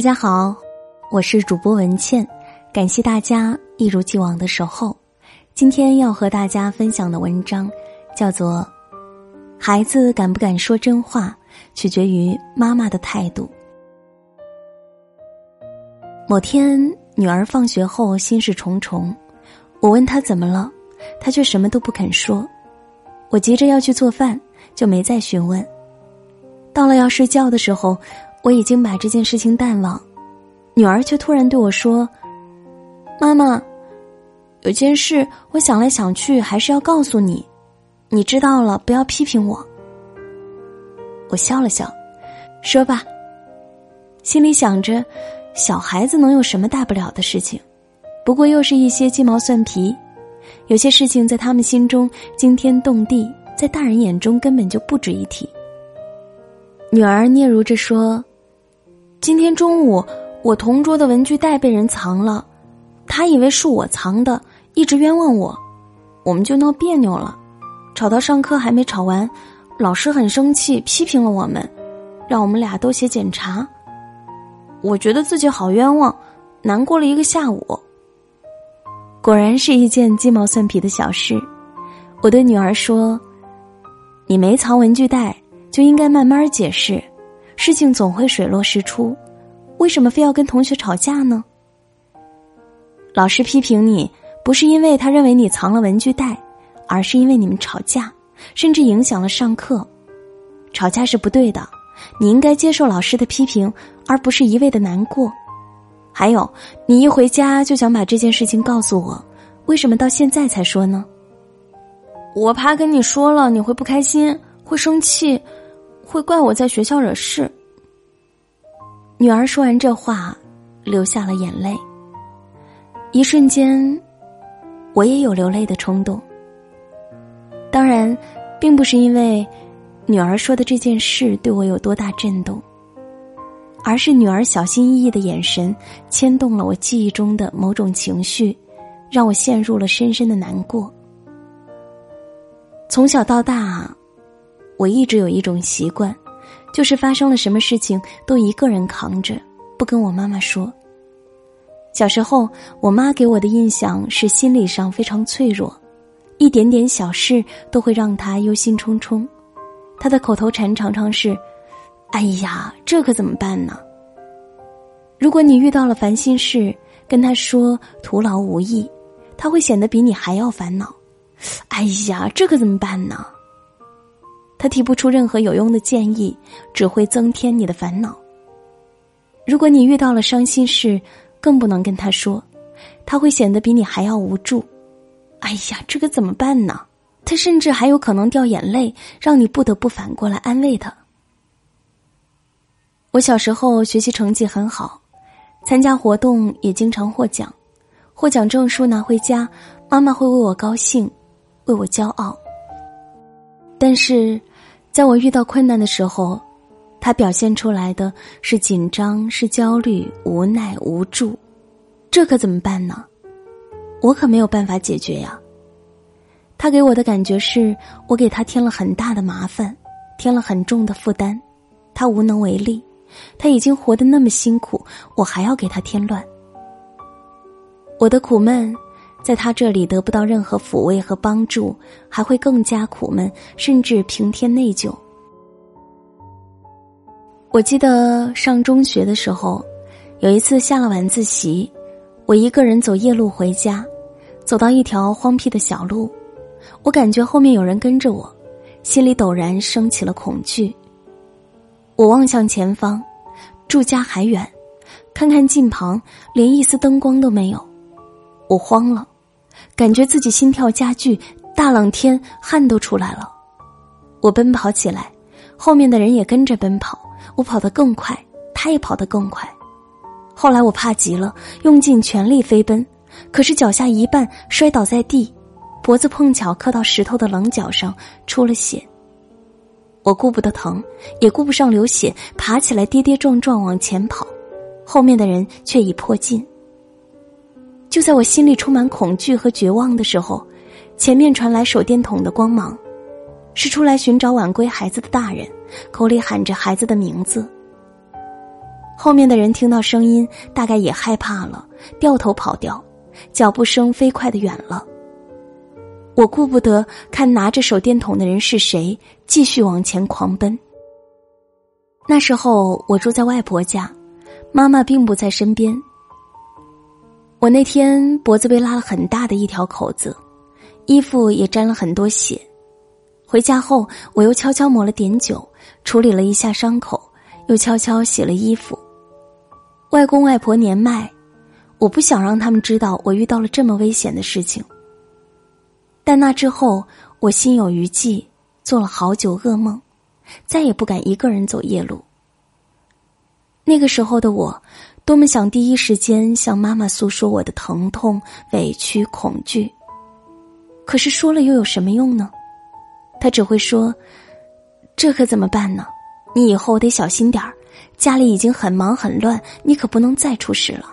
大家好，我是主播文倩，感谢大家一如既往的守候。今天要和大家分享的文章叫做《孩子敢不敢说真话，取决于妈妈的态度》。某天，女儿放学后心事重重，我问她怎么了，她却什么都不肯说。我急着要去做饭，就没再询问。到了要睡觉的时候。我已经把这件事情淡忘，女儿却突然对我说：“妈妈，有件事我想来想去还是要告诉你，你知道了不要批评我。”我笑了笑，说吧。心里想着，小孩子能有什么大不了的事情？不过又是一些鸡毛蒜皮，有些事情在他们心中惊天动地，在大人眼中根本就不值一提。女儿嗫嚅着说。今天中午，我同桌的文具袋被人藏了，他以为是我藏的，一直冤枉我，我们就闹别扭了，吵到上课还没吵完，老师很生气，批评了我们，让我们俩都写检查。我觉得自己好冤枉，难过了一个下午。果然是一件鸡毛蒜皮的小事，我对女儿说：“你没藏文具袋，就应该慢慢解释。”事情总会水落石出，为什么非要跟同学吵架呢？老师批评你，不是因为他认为你藏了文具袋，而是因为你们吵架，甚至影响了上课。吵架是不对的，你应该接受老师的批评，而不是一味的难过。还有，你一回家就想把这件事情告诉我，为什么到现在才说呢？我怕跟你说了你会不开心，会生气。会怪我在学校惹事。女儿说完这话，流下了眼泪。一瞬间，我也有流泪的冲动。当然，并不是因为女儿说的这件事对我有多大震动，而是女儿小心翼翼的眼神牵动了我记忆中的某种情绪，让我陷入了深深的难过。从小到大。我一直有一种习惯，就是发生了什么事情都一个人扛着，不跟我妈妈说。小时候，我妈给我的印象是心理上非常脆弱，一点点小事都会让她忧心忡忡。她的口头禅常常是：“哎呀，这可怎么办呢？”如果你遇到了烦心事，跟她说徒劳无益，她会显得比你还要烦恼。哎呀，这可怎么办呢？他提不出任何有用的建议，只会增添你的烦恼。如果你遇到了伤心事，更不能跟他说，他会显得比你还要无助。哎呀，这个怎么办呢？他甚至还有可能掉眼泪，让你不得不反过来安慰他。我小时候学习成绩很好，参加活动也经常获奖，获奖证书拿回家，妈妈会为我高兴，为我骄傲。但是。在我遇到困难的时候，他表现出来的是紧张、是焦虑、无奈、无助，这可怎么办呢？我可没有办法解决呀。他给我的感觉是我给他添了很大的麻烦，添了很重的负担，他无能为力。他已经活得那么辛苦，我还要给他添乱。我的苦闷。在他这里得不到任何抚慰和帮助，还会更加苦闷，甚至平添内疚。我记得上中学的时候，有一次下了晚自习，我一个人走夜路回家，走到一条荒僻的小路，我感觉后面有人跟着我，心里陡然升起了恐惧。我望向前方，住家还远，看看近旁，连一丝灯光都没有，我慌了。感觉自己心跳加剧，大冷天汗都出来了。我奔跑起来，后面的人也跟着奔跑。我跑得更快，他也跑得更快。后来我怕极了，用尽全力飞奔，可是脚下一绊，摔倒在地，脖子碰巧磕到石头的棱角上，出了血。我顾不得疼，也顾不上流血，爬起来跌跌撞撞往前跑，后面的人却已迫近。就在我心里充满恐惧和绝望的时候，前面传来手电筒的光芒，是出来寻找晚归孩子的大人，口里喊着孩子的名字。后面的人听到声音，大概也害怕了，掉头跑掉，脚步声飞快的远了。我顾不得看拿着手电筒的人是谁，继续往前狂奔。那时候我住在外婆家，妈妈并不在身边。我那天脖子被拉了很大的一条口子，衣服也沾了很多血。回家后，我又悄悄抹了点酒，处理了一下伤口，又悄悄洗了衣服。外公外婆年迈，我不想让他们知道我遇到了这么危险的事情。但那之后，我心有余悸，做了好久噩梦，再也不敢一个人走夜路。那个时候的我，多么想第一时间向妈妈诉说我的疼痛、委屈、恐惧。可是说了又有什么用呢？他只会说：“这可怎么办呢？你以后得小心点儿。”家里已经很忙很乱，你可不能再出事了。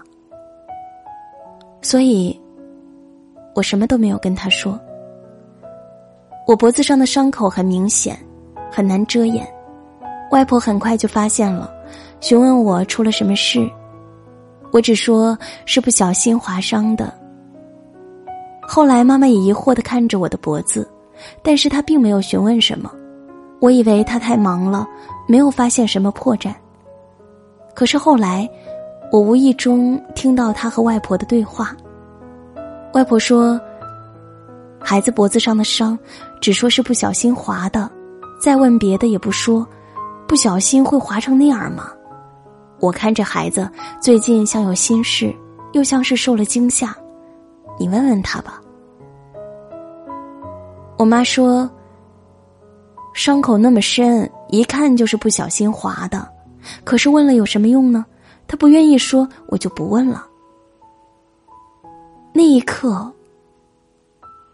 所以，我什么都没有跟他说。我脖子上的伤口很明显，很难遮掩。外婆很快就发现了，询问我出了什么事。我只说是不小心划伤的。后来妈妈也疑惑的看着我的脖子，但是她并没有询问什么。我以为她太忙了，没有发现什么破绽。可是后来，我无意中听到他和外婆的对话。外婆说：“孩子脖子上的伤，只说是不小心划的，再问别的也不说，不小心会划成那样吗？”我看这孩子最近像有心事，又像是受了惊吓，你问问他吧。我妈说：“伤口那么深，一看就是不小心划的。”可是问了有什么用呢？他不愿意说，我就不问了。那一刻，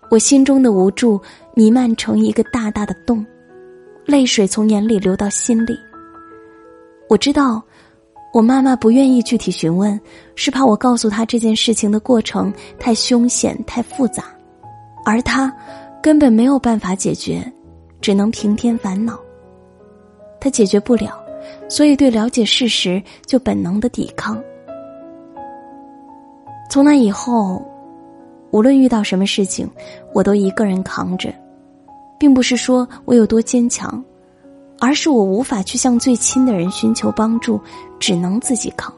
我心中的无助弥漫成一个大大的洞，泪水从眼里流到心里。我知道，我妈妈不愿意具体询问，是怕我告诉她这件事情的过程太凶险、太复杂，而她根本没有办法解决，只能平添烦恼。她解决不了。所以，对了解事实就本能的抵抗。从那以后，无论遇到什么事情，我都一个人扛着，并不是说我有多坚强，而是我无法去向最亲的人寻求帮助，只能自己扛。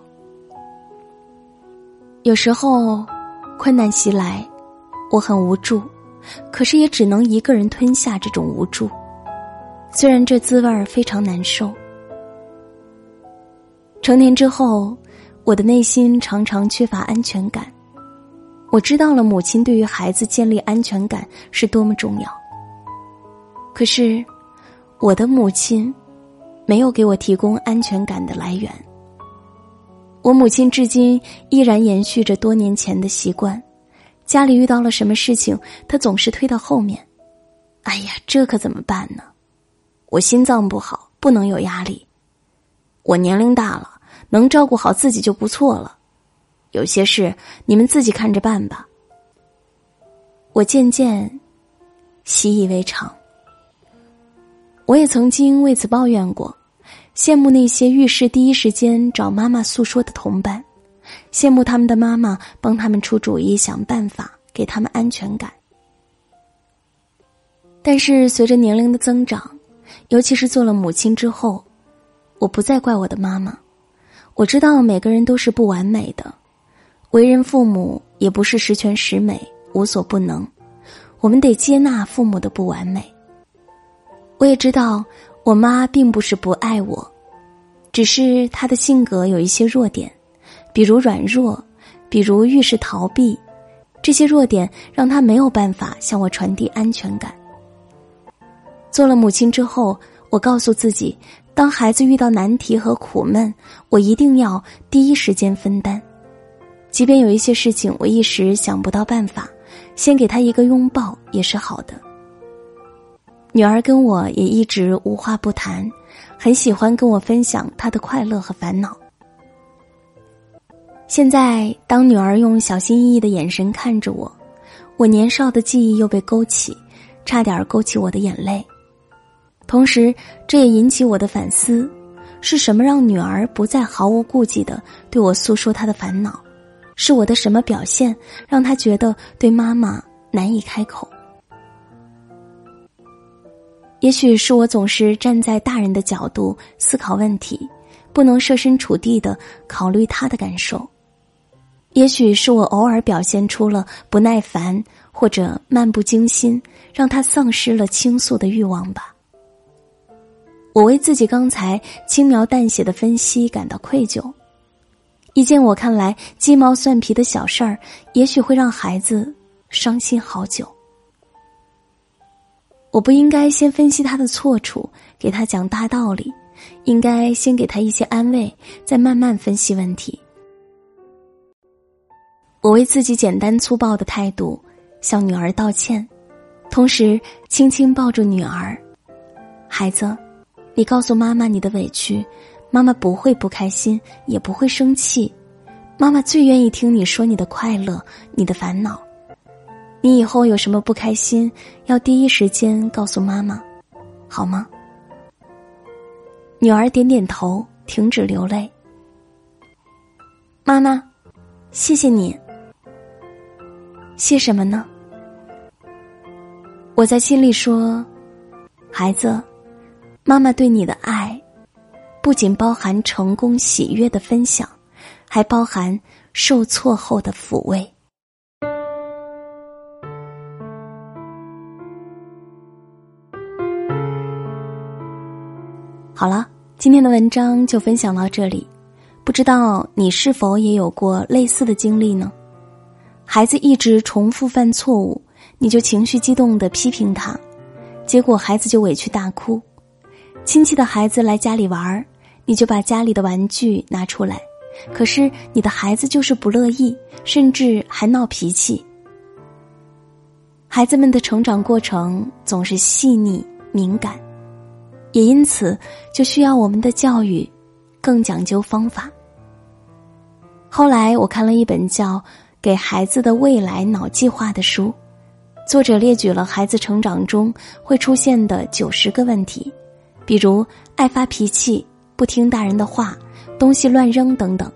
有时候，困难袭来，我很无助，可是也只能一个人吞下这种无助，虽然这滋味儿非常难受。成年之后，我的内心常常缺乏安全感。我知道了母亲对于孩子建立安全感是多么重要。可是，我的母亲没有给我提供安全感的来源。我母亲至今依然延续着多年前的习惯，家里遇到了什么事情，她总是推到后面。哎呀，这可怎么办呢？我心脏不好，不能有压力。我年龄大了。能照顾好自己就不错了，有些事你们自己看着办吧。我渐渐习以为常。我也曾经为此抱怨过，羡慕那些遇事第一时间找妈妈诉说的同伴，羡慕他们的妈妈帮他们出主意、想办法，给他们安全感。但是随着年龄的增长，尤其是做了母亲之后，我不再怪我的妈妈。我知道每个人都是不完美的，为人父母也不是十全十美、无所不能，我们得接纳父母的不完美。我也知道我妈并不是不爱我，只是她的性格有一些弱点，比如软弱，比如遇事逃避，这些弱点让她没有办法向我传递安全感。做了母亲之后，我告诉自己。当孩子遇到难题和苦闷，我一定要第一时间分担，即便有一些事情我一时想不到办法，先给他一个拥抱也是好的。女儿跟我也一直无话不谈，很喜欢跟我分享她的快乐和烦恼。现在，当女儿用小心翼翼的眼神看着我，我年少的记忆又被勾起，差点勾起我的眼泪。同时，这也引起我的反思：是什么让女儿不再毫无顾忌的对我诉说她的烦恼？是我的什么表现让她觉得对妈妈难以开口？也许是我总是站在大人的角度思考问题，不能设身处地的考虑他的感受。也许是我偶尔表现出了不耐烦或者漫不经心，让他丧失了倾诉的欲望吧。我为自己刚才轻描淡写的分析感到愧疚。一件我看来鸡毛蒜皮的小事儿，也许会让孩子伤心好久。我不应该先分析他的错处，给他讲大道理，应该先给他一些安慰，再慢慢分析问题。我为自己简单粗暴的态度向女儿道歉，同时轻轻抱住女儿，孩子。你告诉妈妈你的委屈，妈妈不会不开心，也不会生气。妈妈最愿意听你说你的快乐，你的烦恼。你以后有什么不开心，要第一时间告诉妈妈，好吗？女儿点点头，停止流泪。妈妈，谢谢你。谢什么呢？我在心里说，孩子。妈妈对你的爱，不仅包含成功喜悦的分享，还包含受挫后的抚慰。好了，今天的文章就分享到这里。不知道你是否也有过类似的经历呢？孩子一直重复犯错误，你就情绪激动的批评他，结果孩子就委屈大哭。亲戚的孩子来家里玩，你就把家里的玩具拿出来，可是你的孩子就是不乐意，甚至还闹脾气。孩子们的成长过程总是细腻敏感，也因此就需要我们的教育更讲究方法。后来我看了一本叫《给孩子的未来脑计划》的书，作者列举了孩子成长中会出现的九十个问题。比如爱发脾气、不听大人的话、东西乱扔等等，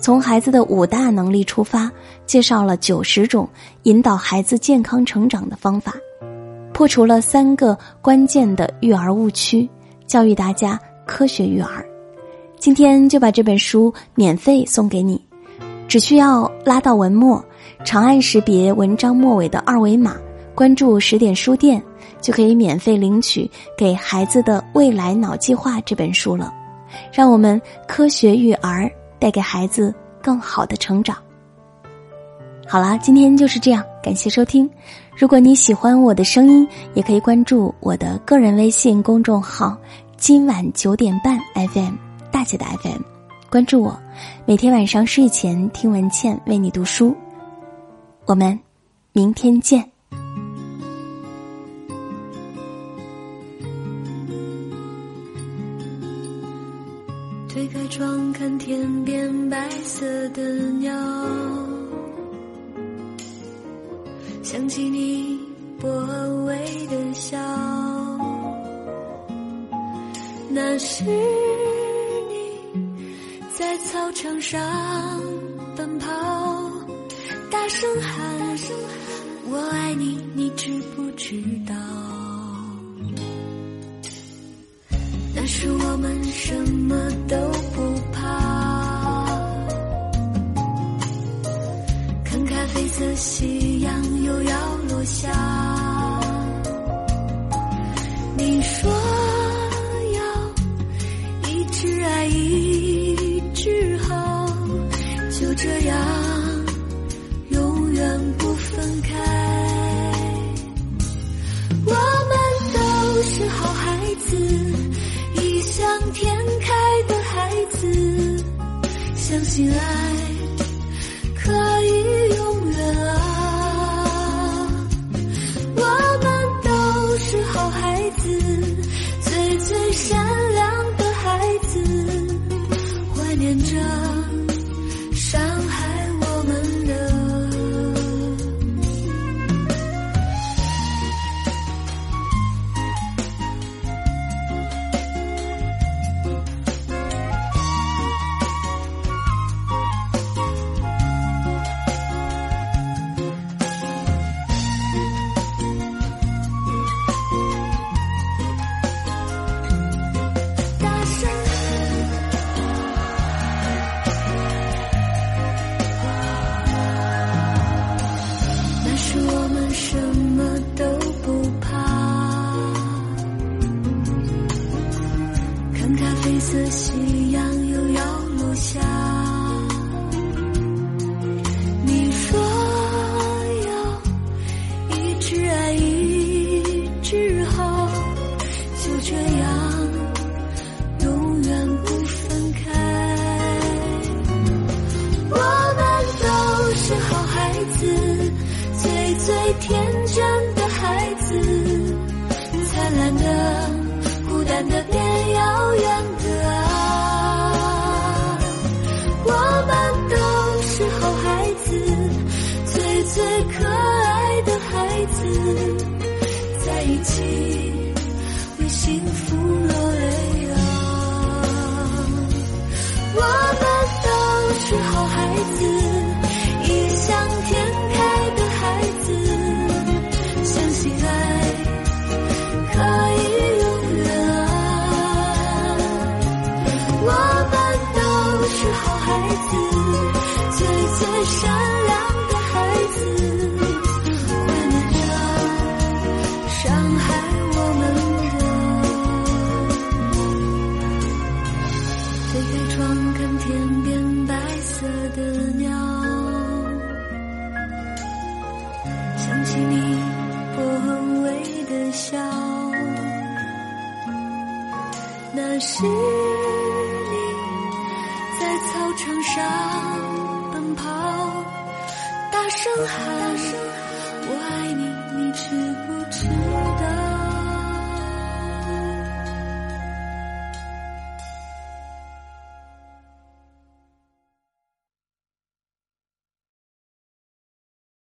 从孩子的五大能力出发，介绍了九十种引导孩子健康成长的方法，破除了三个关键的育儿误区，教育大家科学育儿。今天就把这本书免费送给你，只需要拉到文末，长按识别文章末尾的二维码，关注十点书店。就可以免费领取《给孩子的未来脑计划》这本书了，让我们科学育儿，带给孩子更好的成长。好啦，今天就是这样，感谢收听。如果你喜欢我的声音，也可以关注我的个人微信公众号“今晚九点半 FM 大姐的 FM”，关注我，每天晚上睡前听文倩为你读书。我们明天见。推开窗，看天边白色的鸟，想起你薄微的笑，那是你在操场上奔跑，大声喊“我爱你”，你知不知道？看咖啡色夕阳又要落下。你说要一直爱一直好，就这样永远不分开。我们都是好孩子。异想天开的孩子，相信爱死想起你不微的笑那是你在操场上奔跑大声喊我爱你你知不知道